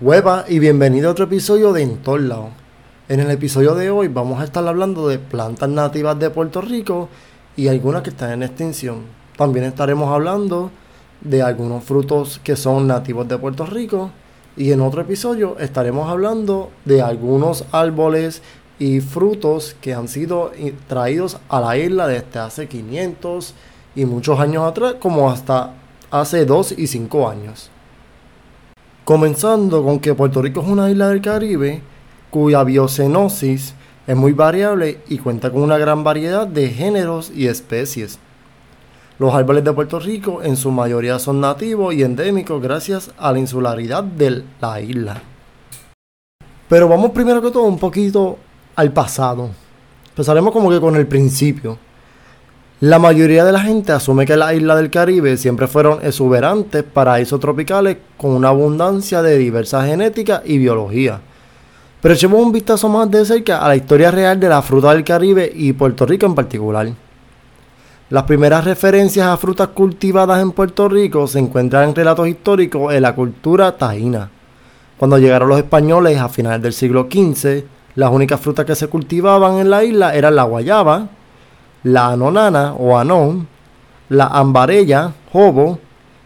Hueva y bienvenido a otro episodio de En En el episodio de hoy vamos a estar hablando de plantas nativas de Puerto Rico y algunas que están en extinción. También estaremos hablando de algunos frutos que son nativos de Puerto Rico y en otro episodio estaremos hablando de algunos árboles y frutos que han sido traídos a la isla desde hace 500 y muchos años atrás como hasta hace 2 y 5 años. Comenzando con que Puerto Rico es una isla del Caribe cuya biocenosis es muy variable y cuenta con una gran variedad de géneros y especies. Los árboles de Puerto Rico en su mayoría son nativos y endémicos gracias a la insularidad de la isla. Pero vamos primero que todo un poquito al pasado. Empezaremos como que con el principio. La mayoría de la gente asume que las islas del Caribe siempre fueron exuberantes paraísos tropicales con una abundancia de diversa genética y biología. Pero echemos un vistazo más de cerca a la historia real de la fruta del Caribe y Puerto Rico en particular. Las primeras referencias a frutas cultivadas en Puerto Rico se encuentran en relatos históricos en la cultura taína. Cuando llegaron los españoles a finales del siglo XV, las únicas frutas que se cultivaban en la isla eran la guayaba, la anonana o anón, la ambarella, jobo,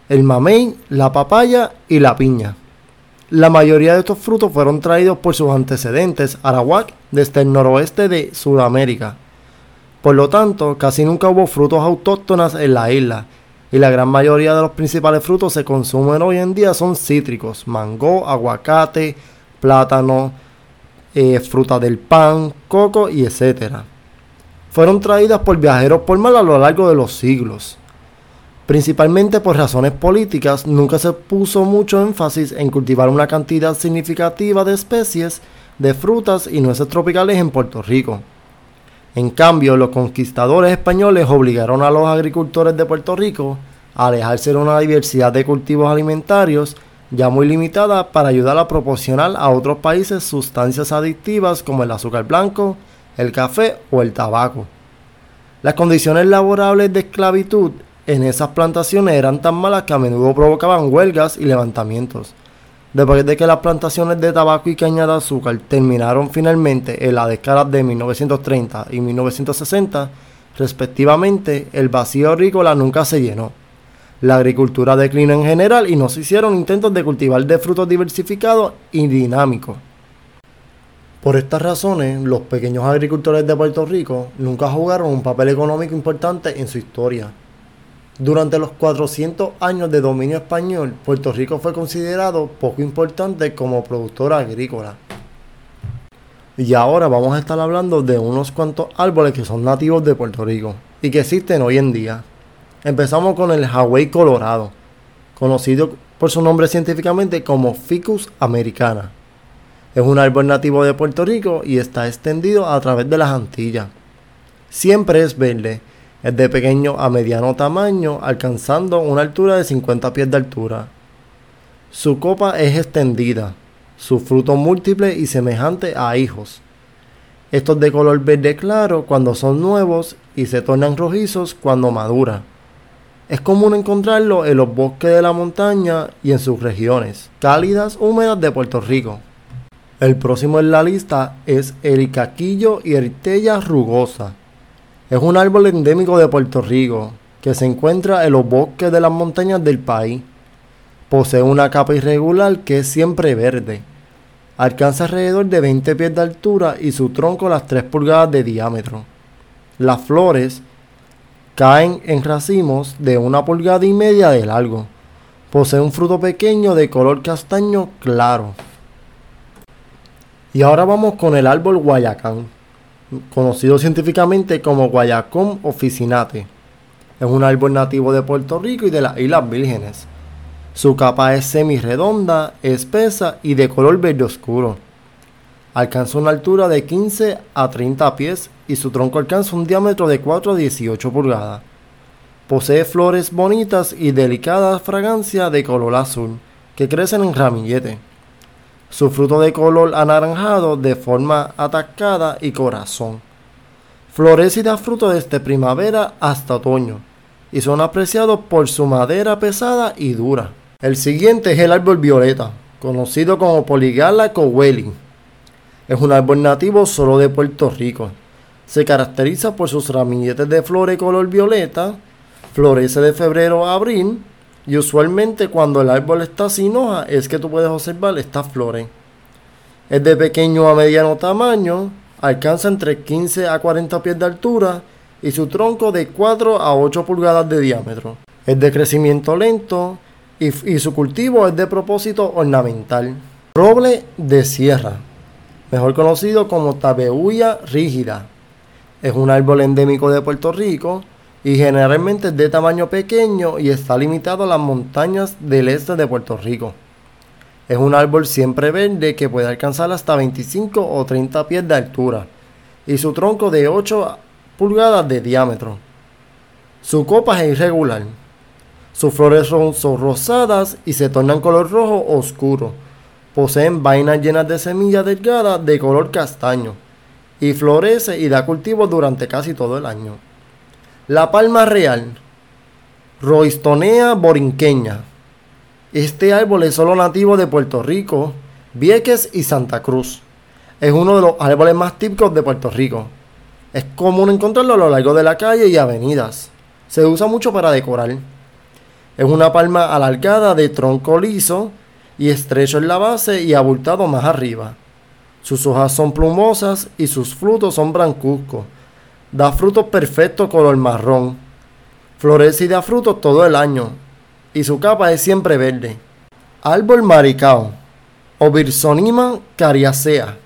el mamey, la papaya y la piña. La mayoría de estos frutos fueron traídos por sus antecedentes arawak desde el noroeste de Sudamérica. Por lo tanto, casi nunca hubo frutos autóctonos en la isla, y la gran mayoría de los principales frutos se consumen hoy en día son cítricos, mango, aguacate, plátano, eh, fruta del pan, coco y etcétera fueron traídas por viajeros por mar a lo largo de los siglos. Principalmente por razones políticas, nunca se puso mucho énfasis en cultivar una cantidad significativa de especies de frutas y nueces tropicales en Puerto Rico. En cambio, los conquistadores españoles obligaron a los agricultores de Puerto Rico a alejarse de una diversidad de cultivos alimentarios ya muy limitada para ayudar a proporcionar a otros países sustancias adictivas como el azúcar blanco, el café o el tabaco. Las condiciones laborables de esclavitud en esas plantaciones eran tan malas que a menudo provocaban huelgas y levantamientos. Después de que las plantaciones de tabaco y caña de azúcar terminaron finalmente en la década de 1930 y 1960, respectivamente, el vacío agrícola nunca se llenó. La agricultura declinó en general y no se hicieron intentos de cultivar de frutos diversificados y dinámicos. Por estas razones, los pequeños agricultores de Puerto Rico nunca jugaron un papel económico importante en su historia. Durante los 400 años de dominio español, Puerto Rico fue considerado poco importante como productor agrícola. Y ahora vamos a estar hablando de unos cuantos árboles que son nativos de Puerto Rico y que existen hoy en día. Empezamos con el Hawaii colorado, conocido por su nombre científicamente como Ficus americana. Es un árbol nativo de Puerto Rico y está extendido a través de las Antillas. Siempre es verde, es de pequeño a mediano tamaño, alcanzando una altura de 50 pies de altura. Su copa es extendida, su fruto múltiple y semejante a hijos. Estos de color verde claro cuando son nuevos y se tornan rojizos cuando madura. Es común encontrarlo en los bosques de la montaña y en sus regiones cálidas húmedas de Puerto Rico. El próximo en la lista es el caquillo y ertella rugosa. Es un árbol endémico de Puerto Rico que se encuentra en los bosques de las montañas del país. Posee una capa irregular que es siempre verde. Alcanza alrededor de 20 pies de altura y su tronco las 3 pulgadas de diámetro. Las flores caen en racimos de una pulgada y media de largo. Posee un fruto pequeño de color castaño claro. Y ahora vamos con el árbol Guayacán, conocido científicamente como Guayacón officinate. Es un árbol nativo de Puerto Rico y de las Islas Vírgenes. Su capa es semi-redonda, espesa y de color verde oscuro. Alcanza una altura de 15 a 30 pies y su tronco alcanza un diámetro de 4 a 18 pulgadas. Posee flores bonitas y delicada fragancia de color azul que crecen en ramillete su fruto de color anaranjado de forma atacada y corazón. Florece y da fruto desde primavera hasta otoño y son apreciados por su madera pesada y dura. El siguiente es el árbol violeta, conocido como Poligala cowelli. Es un árbol nativo solo de Puerto Rico. Se caracteriza por sus ramilletes de flores color violeta, florece de febrero a abril y usualmente cuando el árbol está sin hoja es que tú puedes observar estas flores. Es de pequeño a mediano tamaño, alcanza entre 15 a 40 pies de altura y su tronco de 4 a 8 pulgadas de diámetro. Es de crecimiento lento y, y su cultivo es de propósito ornamental. Roble de sierra, mejor conocido como tabeuya rígida. Es un árbol endémico de Puerto Rico y generalmente es de tamaño pequeño y está limitado a las montañas del este de Puerto Rico. Es un árbol siempre verde que puede alcanzar hasta 25 o 30 pies de altura y su tronco de 8 pulgadas de diámetro. Su copa es irregular. Sus flores son, rosadas y se tornan color rojo oscuro. Poseen vainas llenas de semillas delgadas de color castaño y florece y da cultivo durante casi todo el año. La palma real, Roistonea borinqueña. Este árbol es solo nativo de Puerto Rico, Vieques y Santa Cruz. Es uno de los árboles más típicos de Puerto Rico. Es común encontrarlo a lo largo de la calle y avenidas. Se usa mucho para decorar. Es una palma alargada de tronco liso y estrecho en la base y abultado más arriba. Sus hojas son plumosas y sus frutos son blancuzcos Da frutos perfectos color marrón. Florece y da frutos todo el año. Y su capa es siempre verde. Árbol maricao. O cariacea.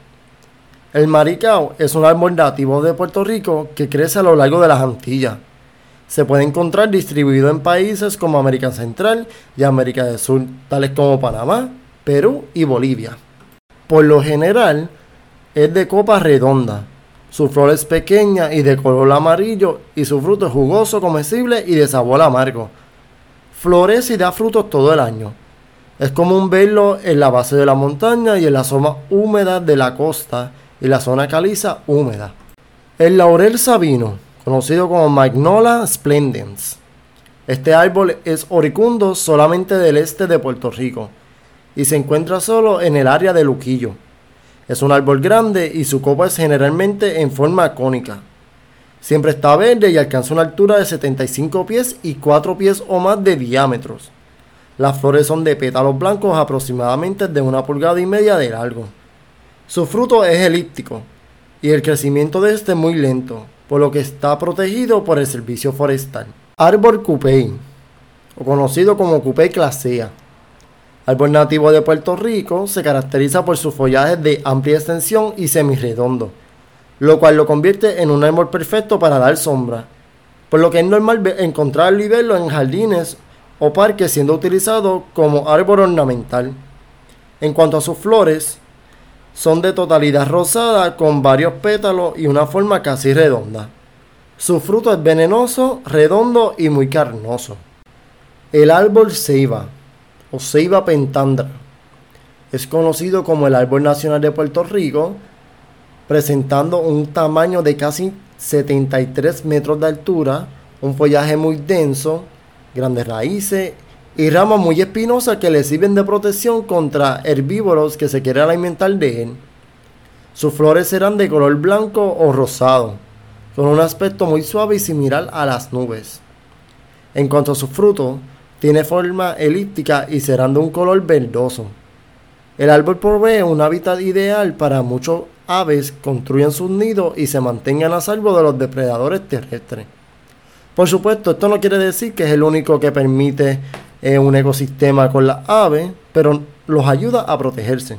El maricao es un árbol nativo de Puerto Rico que crece a lo largo de las Antillas. Se puede encontrar distribuido en países como América Central y América del Sur, tales como Panamá, Perú y Bolivia. Por lo general, es de copa redonda, su flor es pequeña y de color amarillo y su fruto es jugoso, comestible y de sabor amargo. Florece y da frutos todo el año. Es común verlo en la base de la montaña y en la zona húmeda de la costa y la zona caliza húmeda. El laurel sabino, conocido como Magnola splendens. Este árbol es oricundo solamente del este de Puerto Rico y se encuentra solo en el área de Luquillo. Es un árbol grande y su copa es generalmente en forma cónica. Siempre está verde y alcanza una altura de 75 pies y 4 pies o más de diámetros. Las flores son de pétalos blancos aproximadamente de una pulgada y media de largo. Su fruto es elíptico y el crecimiento de este es muy lento, por lo que está protegido por el servicio forestal. Árbol cupey, o conocido como cupey clasea Árbol nativo de Puerto Rico, se caracteriza por su follaje de amplia extensión y semirredondo, lo cual lo convierte en un árbol perfecto para dar sombra, por lo que es normal encontrarlo y verlo en jardines o parques siendo utilizado como árbol ornamental. En cuanto a sus flores, son de totalidad rosada con varios pétalos y una forma casi redonda. Su fruto es venenoso, redondo y muy carnoso. El árbol ceiba o ceiba pentandra. Es conocido como el árbol nacional de Puerto Rico, presentando un tamaño de casi 73 metros de altura, un follaje muy denso, grandes raíces y ramas muy espinosas que le sirven de protección contra herbívoros que se quieren alimentar de él. Sus flores serán de color blanco o rosado, con un aspecto muy suave y similar a las nubes. En cuanto a sus frutos, tiene forma elíptica y serán de un color verdoso. El árbol provee un hábitat ideal para muchos aves construyan sus nidos y se mantengan a salvo de los depredadores terrestres. Por supuesto, esto no quiere decir que es el único que permite eh, un ecosistema con las aves, pero los ayuda a protegerse.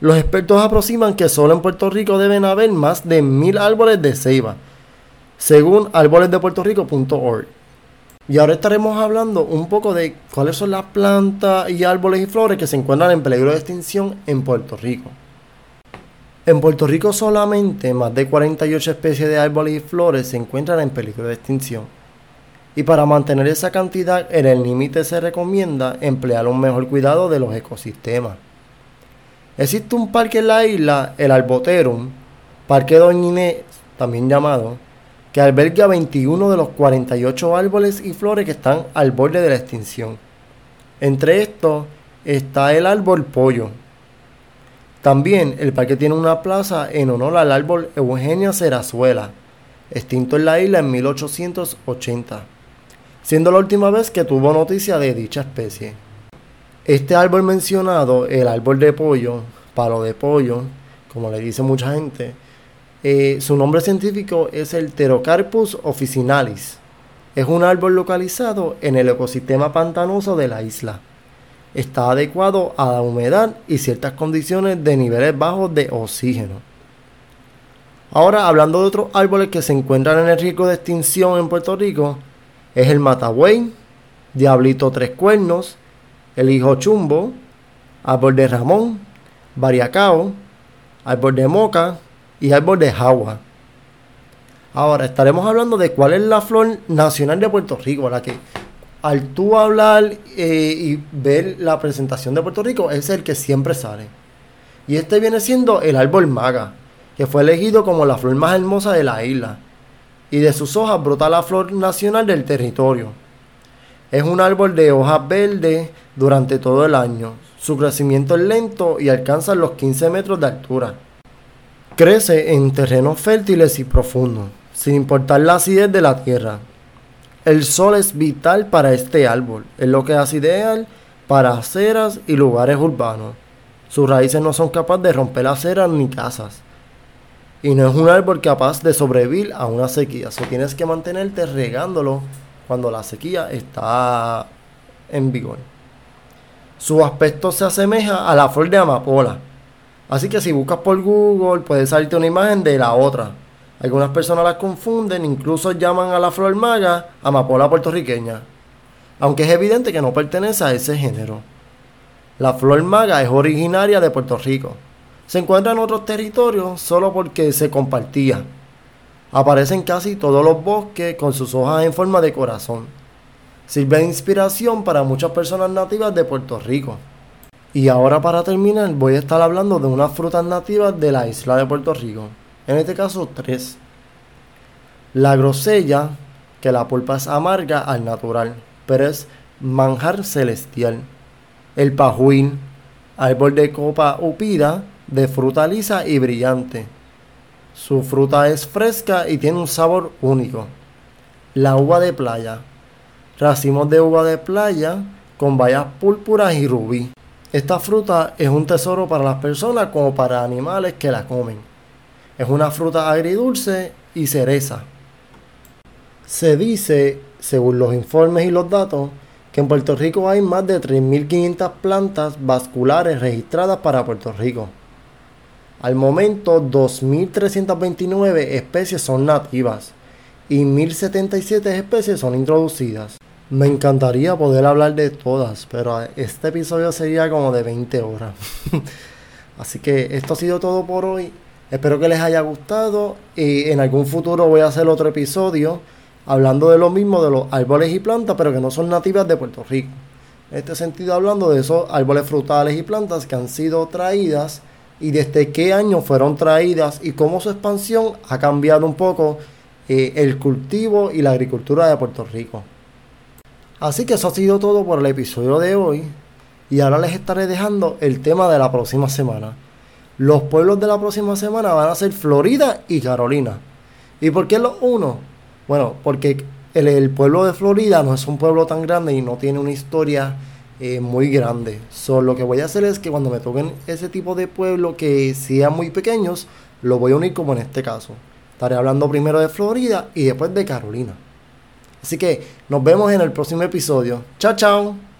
Los expertos aproximan que solo en Puerto Rico deben haber más de mil árboles de ceiba, según árbolesdepuertorico.org. Y ahora estaremos hablando un poco de cuáles son las plantas y árboles y flores que se encuentran en peligro de extinción en Puerto Rico. En Puerto Rico solamente más de 48 especies de árboles y flores se encuentran en peligro de extinción. Y para mantener esa cantidad en el límite se recomienda emplear un mejor cuidado de los ecosistemas. Existe un parque en la isla, el Alboterum, Parque Doña Inés, también llamado, que alberga 21 de los 48 árboles y flores que están al borde de la extinción. Entre estos está el árbol pollo. También el parque tiene una plaza en honor al árbol Eugenia Cerazuela, extinto en la isla en 1880, siendo la última vez que tuvo noticia de dicha especie. Este árbol mencionado, el árbol de pollo, palo de pollo, como le dice mucha gente, eh, su nombre científico es el Pterocarpus officinalis. Es un árbol localizado en el ecosistema pantanoso de la isla. Está adecuado a la humedad y ciertas condiciones de niveles bajos de oxígeno. Ahora, hablando de otros árboles que se encuentran en el riesgo de extinción en Puerto Rico, es el matagüey, diablito tres cuernos, el hijo chumbo, árbol de ramón, variacao, árbol de moca y árbol de jagua. Ahora estaremos hablando de cuál es la flor nacional de Puerto Rico, la que al tú hablar eh, y ver la presentación de Puerto Rico es el que siempre sale. Y este viene siendo el árbol maga, que fue elegido como la flor más hermosa de la isla. Y de sus hojas brota la flor nacional del territorio. Es un árbol de hojas verdes durante todo el año. Su crecimiento es lento y alcanza los 15 metros de altura. Crece en terrenos fértiles y profundos, sin importar la acidez de la tierra. El sol es vital para este árbol, es lo que hace ideal para aceras y lugares urbanos. Sus raíces no son capaces de romper aceras ni casas. Y no es un árbol capaz de sobrevivir a una sequía. O tienes que mantenerte regándolo cuando la sequía está en vigor. Su aspecto se asemeja a la flor de amapola. Así que si buscas por Google puede salirte una imagen de la otra. Algunas personas las confunden, incluso llaman a la flor maga amapola puertorriqueña. Aunque es evidente que no pertenece a ese género. La flor maga es originaria de Puerto Rico. Se encuentra en otros territorios solo porque se compartía. Aparece en casi todos los bosques con sus hojas en forma de corazón. Sirve de inspiración para muchas personas nativas de Puerto Rico. Y ahora para terminar voy a estar hablando de unas frutas nativas de la isla de Puerto Rico. En este caso tres. La grosella, que la pulpa es amarga al natural, pero es manjar celestial. El pajuín, árbol de copa upida, de fruta lisa y brillante su fruta es fresca y tiene un sabor único. La uva de playa. Racimos de uva de playa con bayas púrpuras y rubí. Esta fruta es un tesoro para las personas como para animales que la comen. Es una fruta agridulce y cereza. Se dice, según los informes y los datos, que en Puerto Rico hay más de 3.500 plantas vasculares registradas para Puerto Rico. Al momento, 2.329 especies son nativas y 1.077 especies son introducidas. Me encantaría poder hablar de todas, pero este episodio sería como de 20 horas. Así que esto ha sido todo por hoy. Espero que les haya gustado y en algún futuro voy a hacer otro episodio hablando de lo mismo de los árboles y plantas, pero que no son nativas de Puerto Rico. En este sentido, hablando de esos árboles frutales y plantas que han sido traídas y desde qué año fueron traídas y cómo su expansión ha cambiado un poco eh, el cultivo y la agricultura de Puerto Rico. Así que eso ha sido todo por el episodio de hoy y ahora les estaré dejando el tema de la próxima semana. Los pueblos de la próxima semana van a ser Florida y Carolina. ¿Y por qué los uno? Bueno, porque el, pueblo de Florida no es un pueblo tan grande y no tiene una historia eh, muy grande. So, lo que voy a hacer es que cuando me toquen ese tipo de pueblo que sean muy pequeños, lo voy a unir como en este caso. Estaré hablando primero de Florida y después de Carolina. Así que nos vemos en el próximo episodio. Chao, chao.